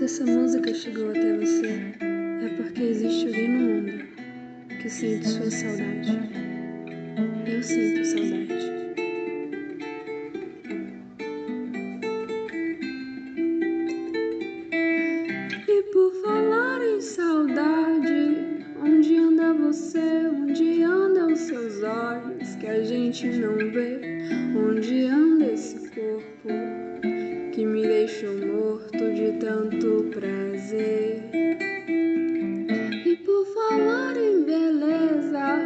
Se essa música chegou até você, é porque existe alguém no mundo que sente sua saudade. Eu sinto saudade. E por falar em saudade, onde anda você? Onde andam seus olhos que a gente não vê? Onde anda esse corpo que me deixou morto tanto prazer? E por falar em beleza,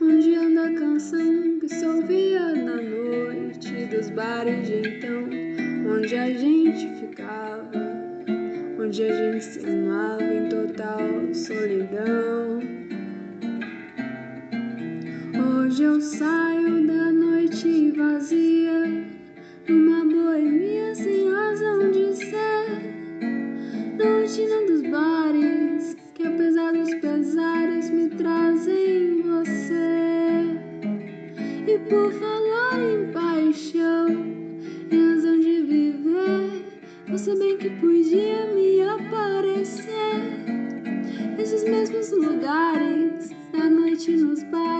onde anda a canção que se ouvia na noite dos bares de então, onde a gente ficava? onde a gente se amava em total solidão. Hoje eu saio da noite vazia, nos bares